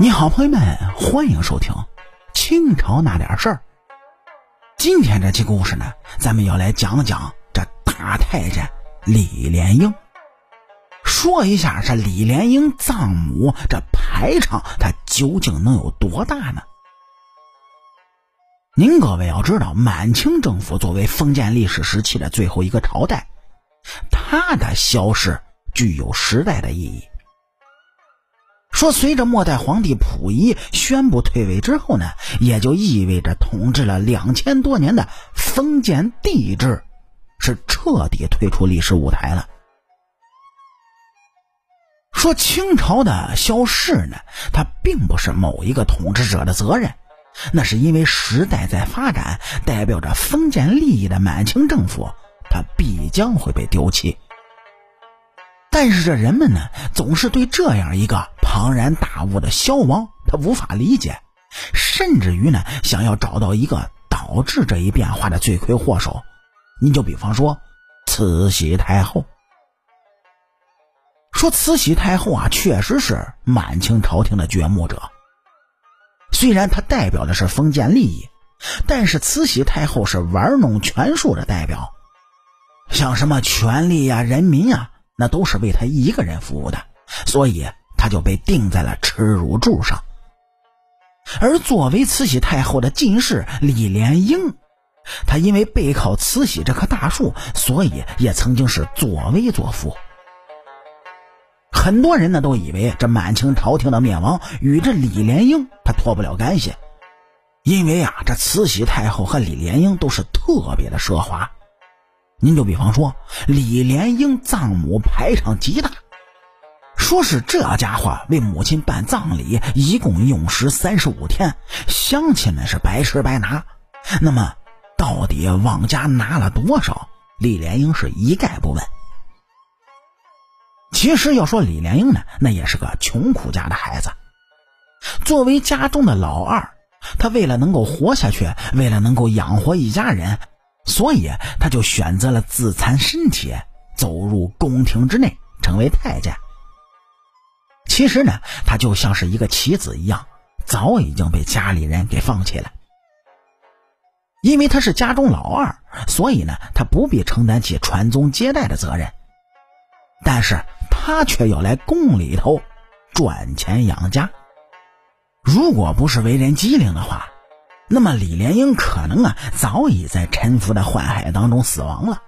你好，朋友们，欢迎收听清朝那点事儿。今天这期故事呢，咱们要来讲讲这大太监李莲英，说一下这李莲英葬母这排场，它究竟能有多大呢？您各位要知道，满清政府作为封建历史时期的最后一个朝代，它的消失具有时代的意义。说，随着末代皇帝溥仪宣布退位之后呢，也就意味着统治了两千多年的封建帝制是彻底退出历史舞台了。说清朝的消逝呢，它并不是某一个统治者的责任，那是因为时代在发展，代表着封建利益的满清政府，它必将会被丢弃。但是这人们呢，总是对这样一个庞然大物的消亡，他无法理解，甚至于呢，想要找到一个导致这一变化的罪魁祸首。你就比方说，慈禧太后。说慈禧太后啊，确实是满清朝廷的掘墓者。虽然她代表的是封建利益，但是慈禧太后是玩弄权术的代表，像什么权力呀、人民呀。那都是为他一个人服务的，所以就被钉在了耻辱柱上。而作为慈禧太后的近侍李莲英，他因为背靠慈禧这棵大树，所以也曾经是作威作福。很多人呢都以为这满清朝廷的灭亡与这李莲英他脱不了干系，因为啊，这慈禧太后和李莲英都是特别的奢华。您就比方说，李莲英葬母排场极大，说是这家伙为母亲办葬礼，一共用时三十五天，乡亲们是白吃白拿。那么，到底往家拿了多少？李莲英是一概不问。其实要说李莲英呢，那也是个穷苦家的孩子，作为家中的老二，他为了能够活下去，为了能够养活一家人。所以，他就选择了自残身体，走入宫廷之内，成为太监。其实呢，他就像是一个棋子一样，早已经被家里人给放弃了。因为他是家中老二，所以呢，他不必承担起传宗接代的责任。但是他却要来宫里头赚钱养家。如果不是为人机灵的话，那么李莲英可能啊早已在沉浮的宦海当中死亡了，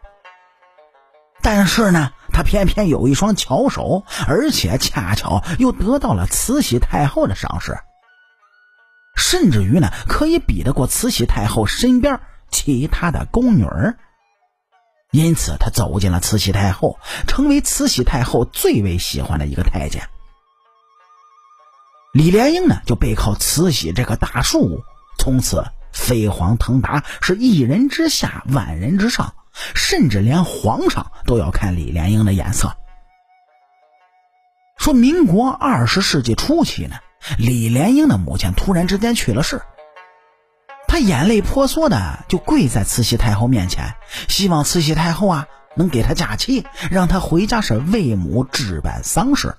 但是呢，他偏偏有一双巧手，而且恰巧又得到了慈禧太后的赏识，甚至于呢，可以比得过慈禧太后身边其他的宫女儿。因此，他走进了慈禧太后，成为慈禧太后最为喜欢的一个太监。李莲英呢，就背靠慈禧这棵大树。从此飞黄腾达，是一人之下，万人之上，甚至连皇上都要看李莲英的眼色。说民国二十世纪初期呢，李莲英的母亲突然之间去了世，她眼泪婆娑的就跪在慈禧太后面前，希望慈禧太后啊能给她假期，让她回家是为母置办丧事。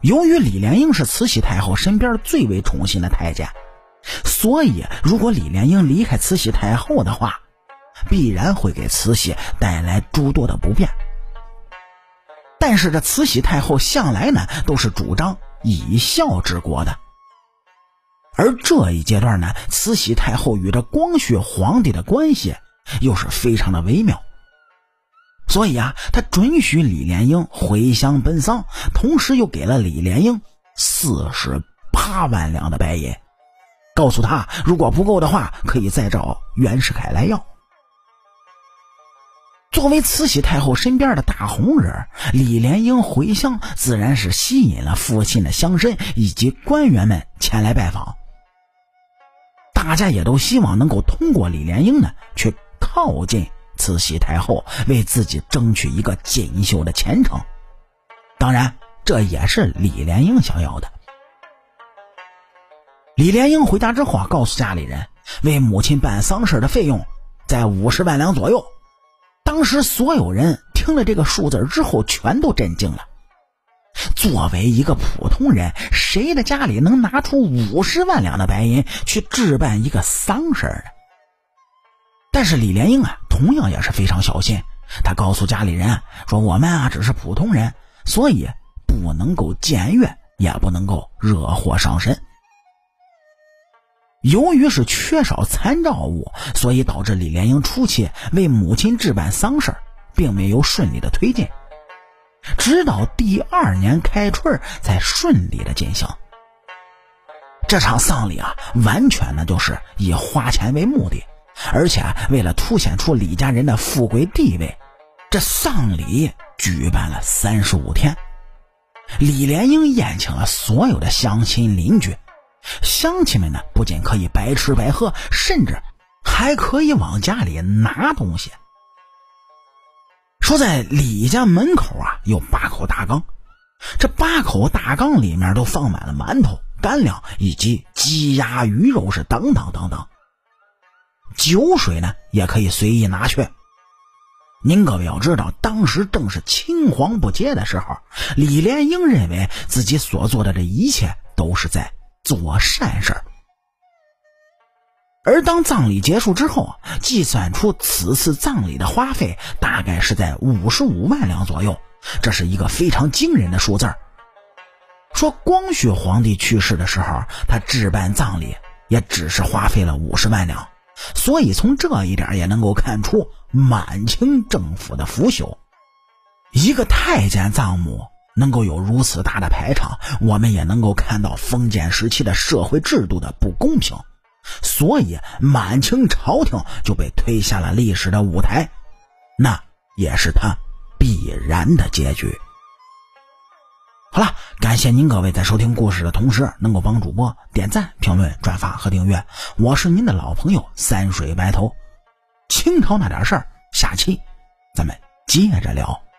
由于李莲英是慈禧太后身边最为宠信的太监，所以如果李莲英离开慈禧太后的话，必然会给慈禧带来诸多的不便。但是这慈禧太后向来呢都是主张以孝治国的，而这一阶段呢，慈禧太后与这光绪皇帝的关系又是非常的微妙。所以啊，他准许李莲英回乡奔丧，同时又给了李莲英四十八万两的白银，告诉他如果不够的话，可以再找袁世凯来要。作为慈禧太后身边的大红人，李莲英回乡自然是吸引了附近的乡绅以及官员们前来拜访。大家也都希望能够通过李莲英呢，去靠近。慈禧太后为自己争取一个锦绣的前程，当然，这也是李莲英想要的。李莲英回家之后啊，告诉家里人，为母亲办丧事的费用在五十万两左右。当时所有人听了这个数字之后，全都震惊了。作为一个普通人，谁的家里能拿出五十万两的白银去置办一个丧事呢？但是李莲英啊，同样也是非常小心。他告诉家里人说：“我们啊，只是普通人，所以不能够僭越，也不能够惹祸上身。”由于是缺少参照物，所以导致李莲英初期为母亲置办丧事并没有顺利的推进。直到第二年开春才顺利的进行。这场丧礼啊，完全呢就是以花钱为目的，而且为了凸显出李家人的富贵地位，这丧礼举办了三十五天。李莲英宴请了所有的乡亲邻居，乡亲们呢不仅可以白吃白喝，甚至还可以往家里拿东西。说在李家门口啊，有八口大缸，这八口大缸里面都放满了馒头、干粮以及鸡鸭鱼肉是等等等等。酒水呢也可以随意拿去。您各位要知道，当时正是青黄不接的时候，李莲英认为自己所做的这一切都是在做善事。而当葬礼结束之后，计算出此次葬礼的花费大概是在五十五万两左右，这是一个非常惊人的数字说光绪皇帝去世的时候，他置办葬礼也只是花费了五十万两，所以从这一点也能够看出满清政府的腐朽。一个太监葬墓能够有如此大的排场，我们也能够看到封建时期的社会制度的不公平。所以，满清朝廷就被推下了历史的舞台，那也是他必然的结局。好了，感谢您各位在收听故事的同时，能够帮主播点赞、评论、转发和订阅。我是您的老朋友三水白头。清朝那点事儿，下期咱们接着聊。